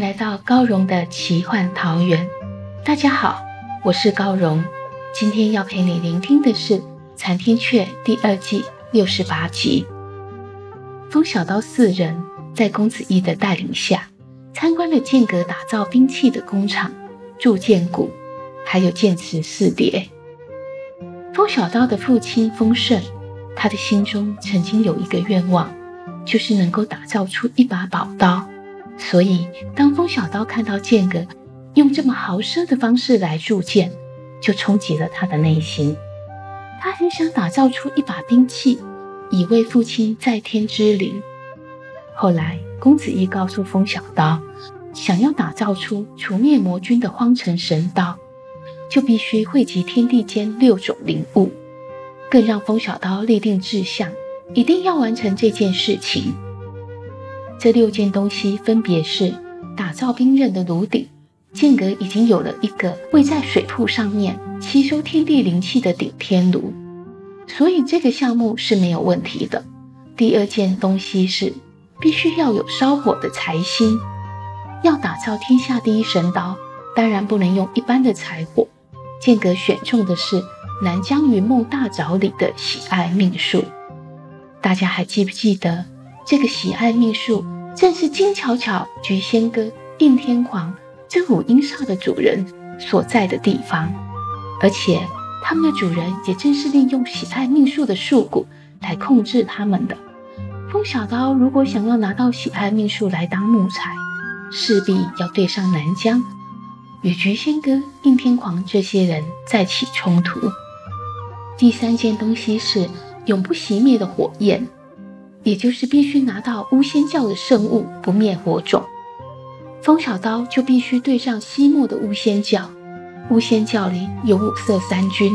来到高荣的奇幻桃源。大家好，我是高荣。今天要陪你聆听的是《残天阙》第二季六十八集。风小刀四人在公子义的带领下，参观了剑阁打造兵器的工厂、铸剑谷，还有剑池四叠。风小刀的父亲风盛，他的心中曾经有一个愿望，就是能够打造出一把宝刀。所以，当风小刀看到剑阁用这么豪奢的方式来铸剑，就冲击了他的内心。他很想打造出一把兵器，以为父亲在天之灵。后来，公子义告诉风小刀，想要打造出除灭魔君的荒城神刀，就必须汇集天地间六种灵物，更让风小刀立定志向，一定要完成这件事情。这六件东西分别是打造兵刃的炉鼎，剑阁已经有了一个位在水瀑上面吸收天地灵气的顶天炉，所以这个项目是没有问题的。第二件东西是必须要有烧火的柴薪，要打造天下第一神刀，当然不能用一般的柴火。剑阁选中的是南疆云梦大沼里的喜爱命树，大家还记不记得？这个喜爱命术，正是金巧巧、菊仙哥、应天狂这五阴煞的主人所在的地方，而且他们的主人也正是利用喜爱命术的树骨来控制他们的。风小刀如果想要拿到喜爱命术来当木材，势必要对上南疆，与菊仙哥、应天狂这些人再起冲突。第三件东西是永不熄灭的火焰。也就是必须拿到巫仙教的圣物不灭火种，风小刀就必须对上西莫的巫仙教。巫仙教里有五色三军，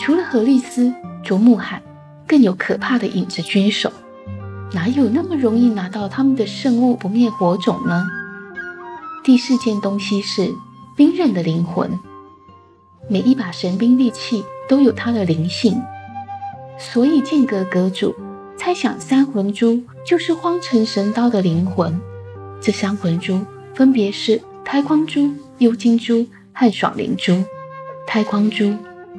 除了何利斯、卓木罕，更有可怕的影子军手。哪有那么容易拿到他们的圣物不灭火种呢？第四件东西是兵刃的灵魂，每一把神兵利器都有它的灵性，所以剑阁阁主。猜想三魂珠就是荒城神刀的灵魂。这三魂珠分别是胎光珠、幽金珠和爽灵珠。胎光珠，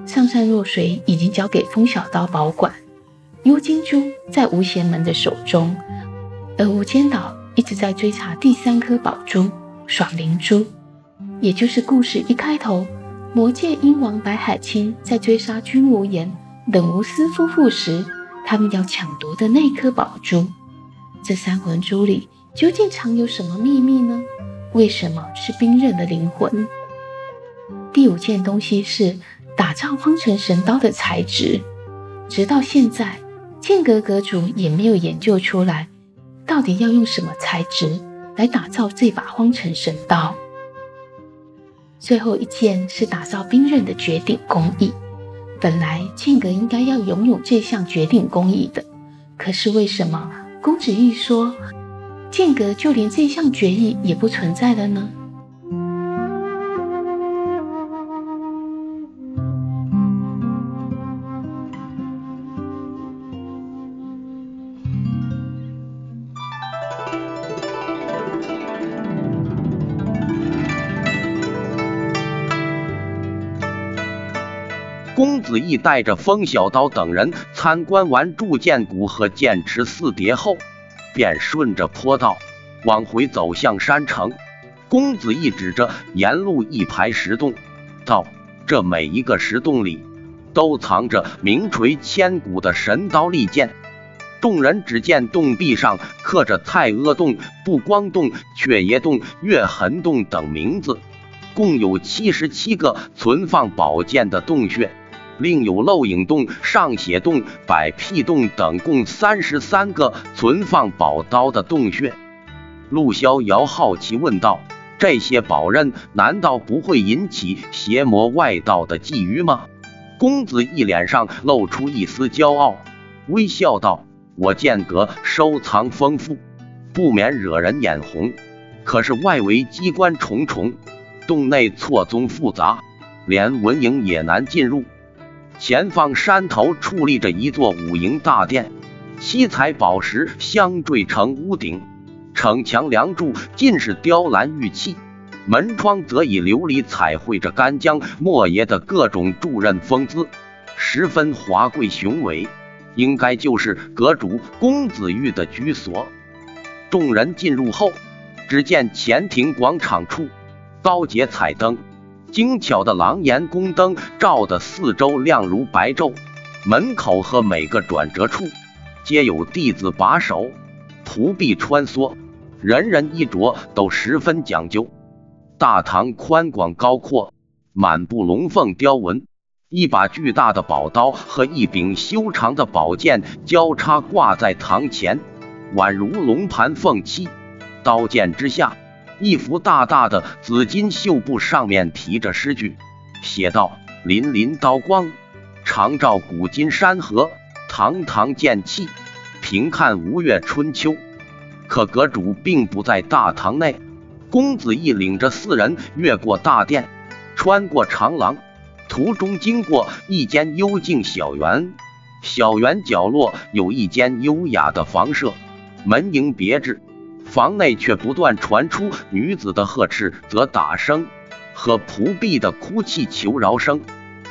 上善若水已经交给风小刀保管；幽金珠在无邪门的手中，而无间岛一直在追查第三颗宝珠——爽灵珠，也就是故事一开头，魔界鹰王白海清在追杀君无言、冷无私夫妇时。他们要抢夺的那颗宝珠，这三魂珠里究竟藏有什么秘密呢？为什么是冰刃的灵魂？第五件东西是打造荒城神刀的材质，直到现在，剑阁阁主也没有研究出来，到底要用什么材质来打造这把荒城神刀。最后一件是打造冰刃的绝顶工艺。本来剑阁应该要拥有这项决定工艺的，可是为什么公子玉说剑阁就连这项决议也不存在了呢？子义带着风小刀等人参观完铸剑谷和剑池四叠后，便顺着坡道往回走向山城。公子义指着沿路一排石洞道：“这每一个石洞里都藏着名垂千古的神刀利剑。众人只见洞壁上刻着太阿洞、不光洞、雀爷洞、月痕洞等名字，共有七十七个存放宝剑的洞穴，另有漏影洞、上血洞、百辟洞等共三十三个存放宝刀的洞穴。陆逍遥好奇问道：“这些宝刃难道不会引起邪魔外道的觊觎吗？”公子一脸上露出一丝骄傲，微笑道。我剑阁收藏丰富，不免惹人眼红。可是外围机关重重，洞内错综复杂，连文营也难进入。前方山头矗立着一座五营大殿，七彩宝石相缀成屋顶，城墙梁柱尽是雕栏玉砌，门窗则以琉璃彩绘着干将莫邪的各种柱刃风姿，十分华贵雄伟。应该就是阁主公子玉的居所。众人进入后，只见前庭广场处高洁彩灯，精巧的狼檐宫灯照得四周亮如白昼。门口和每个转折处皆有弟子把守，仆婢穿梭，人人衣着都十分讲究。大堂宽广高阔，满布龙凤雕纹。一把巨大的宝刀和一柄修长的宝剑交叉挂在堂前，宛如龙盘凤栖。刀剑之下，一幅大大的紫金绣布，上面题着诗句，写道：“凛凛刀光，长照古今山河；堂堂剑气，平看吴越春秋。”可阁主并不在大堂内。公子义领着四人越过大殿，穿过长廊。途中经过一间幽静小园，小园角落有一间优雅的房舍，门迎别致，房内却不断传出女子的呵斥责打声和仆婢的哭泣求饶声，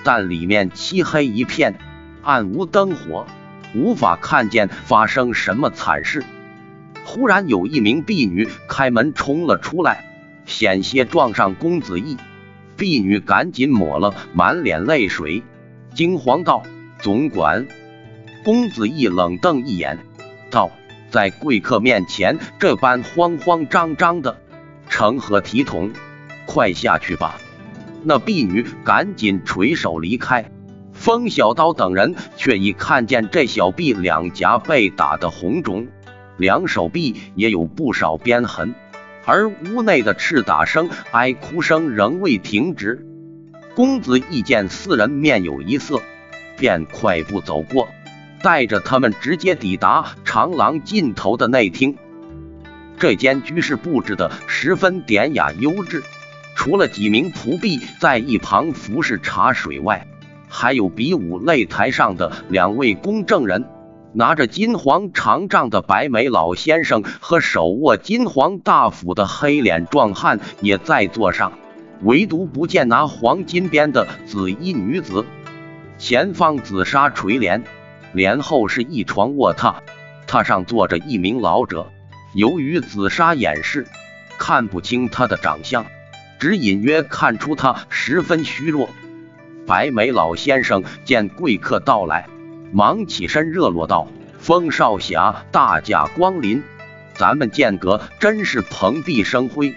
但里面漆黑一片，暗无灯火，无法看见发生什么惨事。忽然有一名婢女开门冲了出来，险些撞上公子义。婢女赶紧抹了满脸泪水，惊慌道：“总管！”公子义冷瞪一眼，道：“在贵客面前这般慌慌张张的，成何体统？快下去吧！”那婢女赶紧垂手离开。风小刀等人却已看见这小婢两颊被打得红肿，两手臂也有不少鞭痕。而屋内的叱打声、哀哭声仍未停止。公子一见四人面有一色，便快步走过，带着他们直接抵达长廊尽头的内厅。这间居室布置的十分典雅优质，除了几名仆婢在一旁服侍茶水外，还有比武擂台上的两位公证人。拿着金黄长杖的白眉老先生和手握金黄大斧的黑脸壮汉也在座上，唯独不见拿黄金鞭的紫衣女子。前方紫砂垂帘，帘后是一床卧榻，榻上坐着一名老者。由于紫砂掩饰，看不清他的长相，只隐约看出他十分虚弱。白眉老先生见贵客到来。忙起身，热络道：“风少侠大驾光临，咱们剑阁真是蓬荜生辉。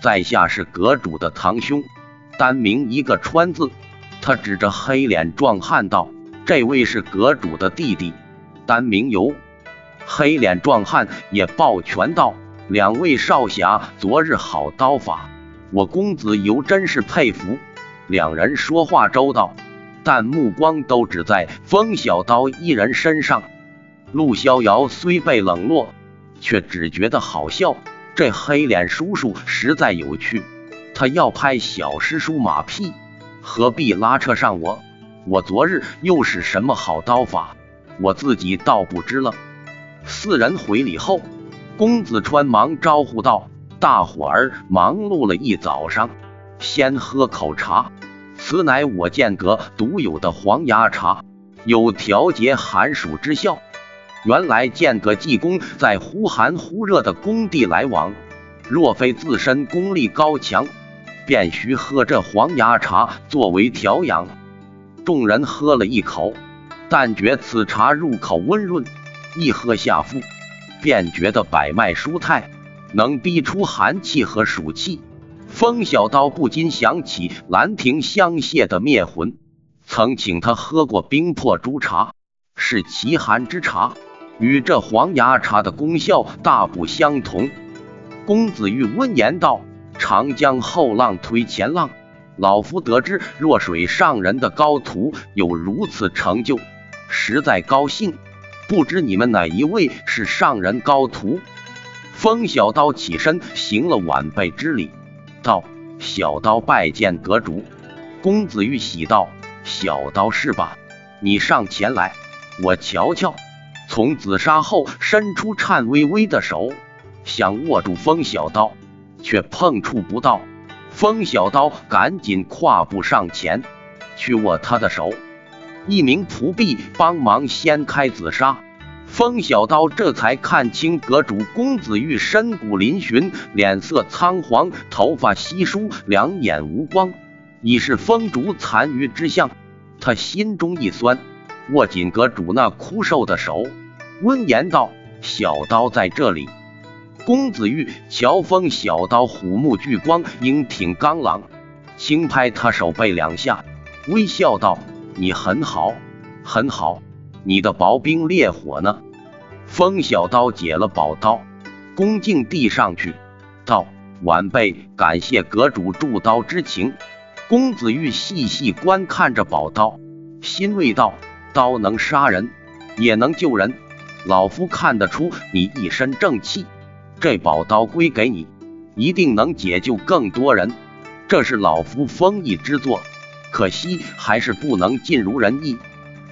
在下是阁主的堂兄，单名一个川字。”他指着黑脸壮汉道：“这位是阁主的弟弟，单名游。”黑脸壮汉也抱拳道：“两位少侠昨日好刀法，我公子游真是佩服。”两人说话周到。但目光都只在风小刀一人身上。陆逍遥虽被冷落，却只觉得好笑。这黑脸叔叔实在有趣。他要拍小师叔马屁，何必拉扯上我？我昨日又是什么好刀法，我自己倒不知了。四人回礼后，公子川忙招呼道：“大伙儿忙碌了一早上，先喝口茶。”此乃我剑阁独有的黄芽茶，有调节寒暑之效。原来剑阁技工在忽寒忽热的工地来往，若非自身功力高强，便需喝这黄芽茶作为调养。众人喝了一口，但觉此茶入口温润，一喝下腹，便觉得百脉舒泰，能逼出寒气和暑气。风小刀不禁想起兰亭香榭的灭魂，曾请他喝过冰破朱茶，是奇寒之茶，与这黄芽茶的功效大不相同。公子玉温言道：“长江后浪推前浪。”老夫得知若水上人的高徒有如此成就，实在高兴。不知你们哪一位是上人高徒？风小刀起身行了晚辈之礼，道：“小刀拜见阁主。”公子玉喜道：“小刀是吧？你上前来，我瞧瞧。”从紫砂后伸出颤巍巍的手，想握住风小刀，却碰触不到。风小刀赶紧跨步上前去握他的手，一名仆婢帮忙掀开紫纱。风小刀这才看清阁主公子玉身骨嶙峋，脸色苍黄，头发稀疏，两眼无光，已是风烛残余之相。他心中一酸，握紧阁主那枯瘦的手，温言道：“小刀在这里。”公子玉乔峰小刀虎目聚光，英挺刚朗，轻拍他手背两下，微笑道：“你很好，很好。你的薄冰烈火呢？”风小刀解了宝刀，恭敬递上去，道：“晚辈感谢阁主铸刀之情。”公子玉细细观看着宝刀，欣慰道：“刀能杀人，也能救人。老夫看得出你一身正气。”这宝刀归给你，一定能解救更多人。这是老夫封印之作，可惜还是不能尽如人意。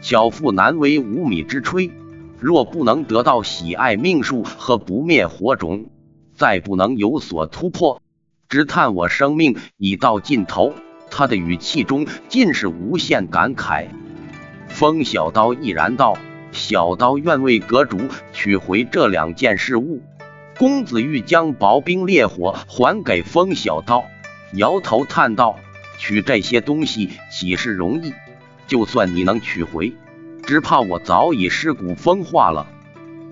巧妇难为无米之炊，若不能得到喜爱命数和不灭火种，再不能有所突破，只叹我生命已到尽头。他的语气中尽是无限感慨。风小刀毅然道：“小刀愿为阁主取回这两件事物。”公子玉将薄冰烈火还给风小刀，摇头叹道：“取这些东西岂是容易？就算你能取回，只怕我早已尸骨风化了。”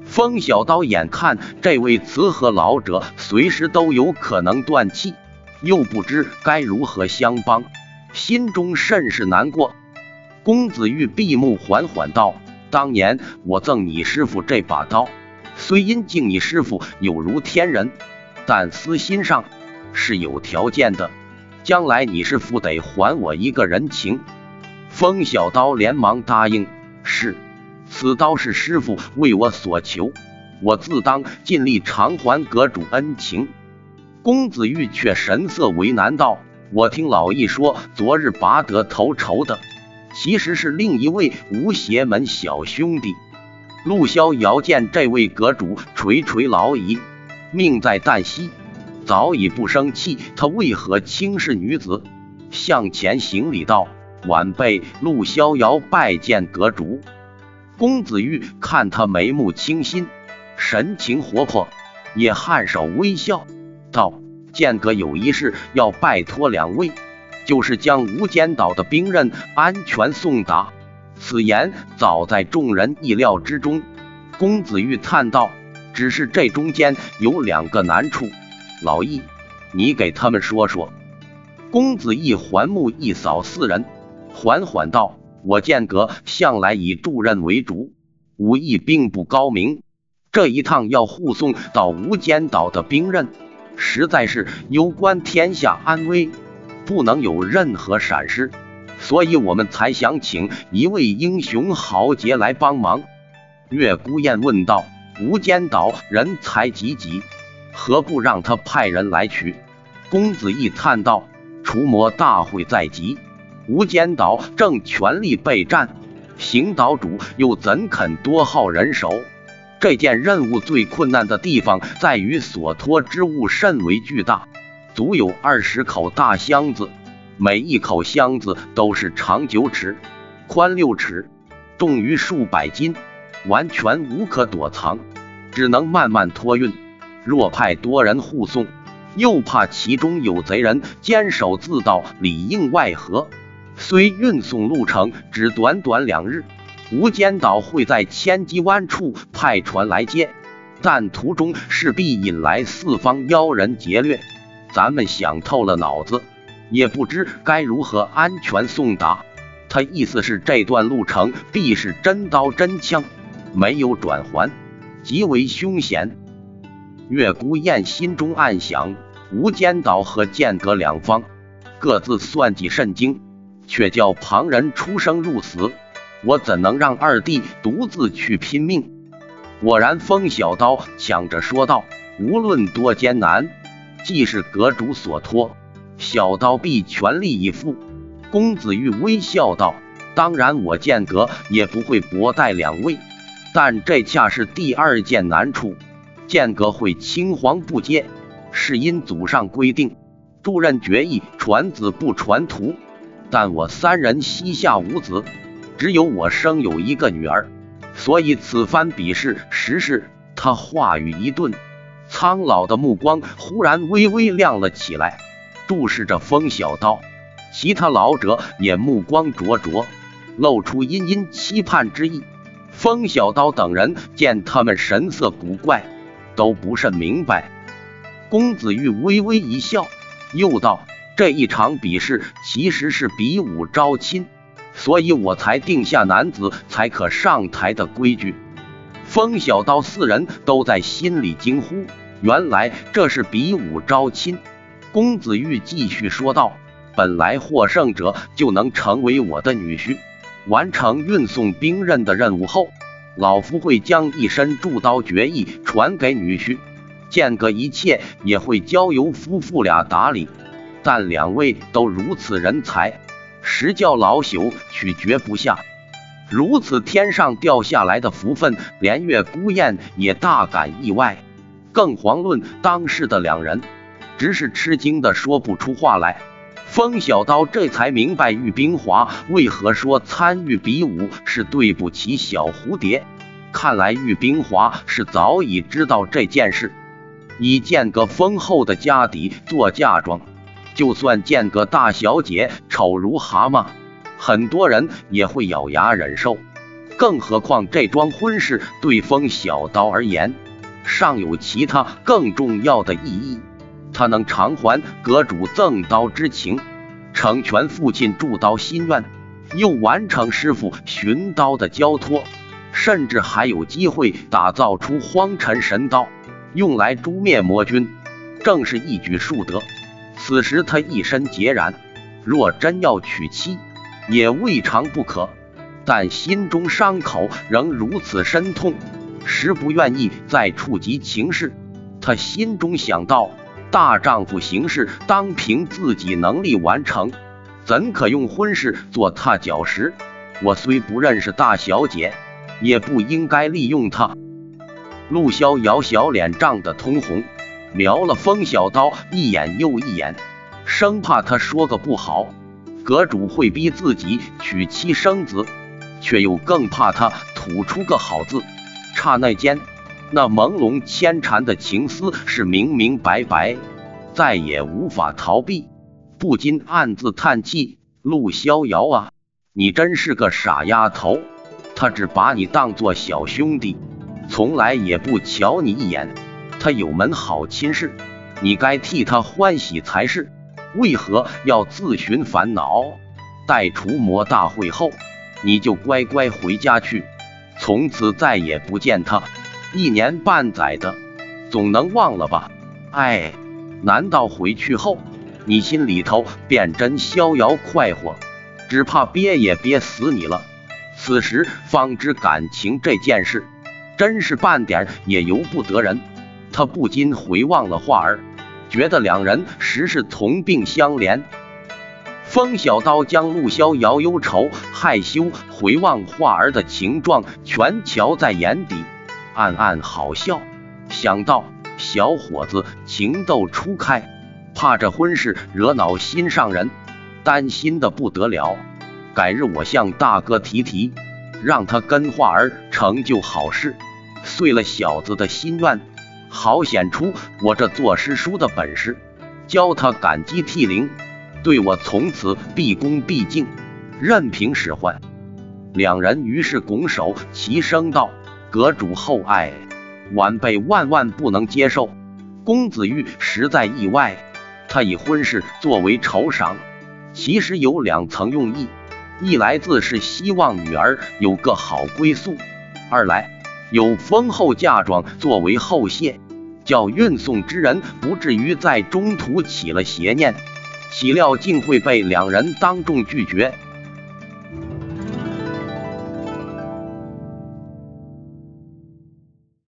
风小刀眼看这位慈和老者随时都有可能断气，又不知该如何相帮，心中甚是难过。公子玉闭目缓缓道：“当年我赠你师傅这把刀。”虽因敬你师傅有如天人，但私心上是有条件的。将来你师傅得还我一个人情。风小刀连忙答应：“是，此刀是师傅为我所求，我自当尽力偿还阁主恩情。”公子玉却神色为难道：“我听老易说，昨日拔得头筹的，其实是另一位无邪门小兄弟。”陆逍遥见这位阁主垂垂老矣，命在旦夕，早已不生气。他为何轻视女子？向前行礼道：“晚辈陆逍遥拜见阁主。”公子玉看他眉目清新，神情活泼，也颔首微笑，道：“剑阁有一事要拜托两位，就是将无间岛的兵刃安全送达。”此言早在众人意料之中。公子玉叹道：“只是这中间有两个难处，老易，你给他们说说。”公子义环目一扫四人，缓缓道：“我剑阁向来以助刃为主，武艺并不高明。这一趟要护送到无间岛的兵刃，实在是攸关天下安危，不能有任何闪失。”所以我们才想请一位英雄豪杰来帮忙。月孤雁问道：“无间岛人才济济，何不让他派人来取？”公子义叹道：“除魔大会在即，无间岛正全力备战，行岛主又怎肯多耗人手？这件任务最困难的地方在于所托之物甚为巨大，足有二十口大箱子。”每一口箱子都是长九尺、宽六尺、重于数百斤，完全无可躲藏，只能慢慢托运。若派多人护送，又怕其中有贼人坚守自盗，里应外合。虽运送路程只短短两日，无间岛会在千机湾处派船来接，但途中势必引来四方妖人劫掠。咱们想透了脑子，也不知该如何安全送达。他意思是这段路程必是真刀真枪，没有转环，极为凶险。月孤雁心中暗想：无间岛和剑阁两方各自算计甚精，却叫旁人出生入死，我怎能让二弟独自去拼命？果然，风小刀抢着说道：“无论多艰难。”既是阁主所托，小刀必全力以赴。公子玉微笑道：“当然，我剑阁也不会薄待两位，但这恰是第二件难处。剑阁会青黄不接，是因祖上规定，助任决议传子不传徒。但我三人膝下无子，只有我生有一个女儿，所以此番比试实是……”他话语一顿。苍老的目光忽然微微亮了起来，注视着风小刀。其他老者也目光灼灼，露出殷殷期盼之意。风小刀等人见他们神色古怪，都不甚明白。公子玉微微一笑，又道：“这一场比试其实是比武招亲，所以我才定下男子才可上台的规矩。”风小刀四人都在心里惊呼。原来这是比武招亲。公子玉继续说道：“本来获胜者就能成为我的女婿，完成运送兵刃的任务后，老夫会将一身铸刀绝艺传给女婿，间隔一切也会交由夫妇俩打理。但两位都如此人才，实叫老朽取决不下。如此天上掉下来的福分，连月孤雁也大感意外。”更遑论当世的两人，只是吃惊的说不出话来。风小刀这才明白玉冰华为何说参与比武是对不起小蝴蝶。看来玉冰华是早已知道这件事。以建个丰厚的家底做嫁妆，就算建个大小姐丑如蛤蟆，很多人也会咬牙忍受。更何况这桩婚事对风小刀而言，尚有其他更重要的意义，他能偿还阁主赠刀之情，成全父亲铸刀心愿，又完成师傅寻刀的交托，甚至还有机会打造出荒尘神刀，用来诛灭魔君，正是一举数得。此时他一身孑然，若真要娶妻，也未尝不可，但心中伤口仍如此深痛。实不愿意再触及情事，他心中想到：大丈夫行事当凭自己能力完成，怎可用婚事做踏脚石？我虽不认识大小姐，也不应该利用她。陆逍遥小脸涨得通红，瞄了风小刀一眼又一眼，生怕他说个不好，阁主会逼自己娶妻生子，却又更怕他吐出个好字。刹那间，那朦胧牵缠的情思是明明白白，再也无法逃避，不禁暗自叹气：“陆逍遥啊，你真是个傻丫头！他只把你当做小兄弟，从来也不瞧你一眼。他有门好亲事，你该替他欢喜才是，为何要自寻烦恼？待除魔大会后，你就乖乖回家去。”从此再也不见他，一年半载的，总能忘了吧？哎，难道回去后你心里头便真逍遥快活？只怕憋也憋死你了。此时方知感情这件事，真是半点也由不得人。他不禁回望了画儿，觉得两人实是同病相怜。风小刀将陆逍遥忧愁、害羞、回望画儿的情状全瞧在眼底，暗暗好笑，想到小伙子情窦初开，怕这婚事惹恼心上人，担心的不得了。改日我向大哥提提，让他跟画儿成就好事，遂了小子的心愿，好显出我这做诗书的本事，教他感激涕零。对我从此毕恭毕敬，任凭使唤。两人于是拱手齐声道：“阁主厚爱，晚辈万万不能接受。”公子玉实在意外，他以婚事作为酬赏，其实有两层用意：一来自是希望女儿有个好归宿；二来有丰厚嫁妆作为后谢，叫运送之人不至于在中途起了邪念。岂料竟会被两人当众拒绝。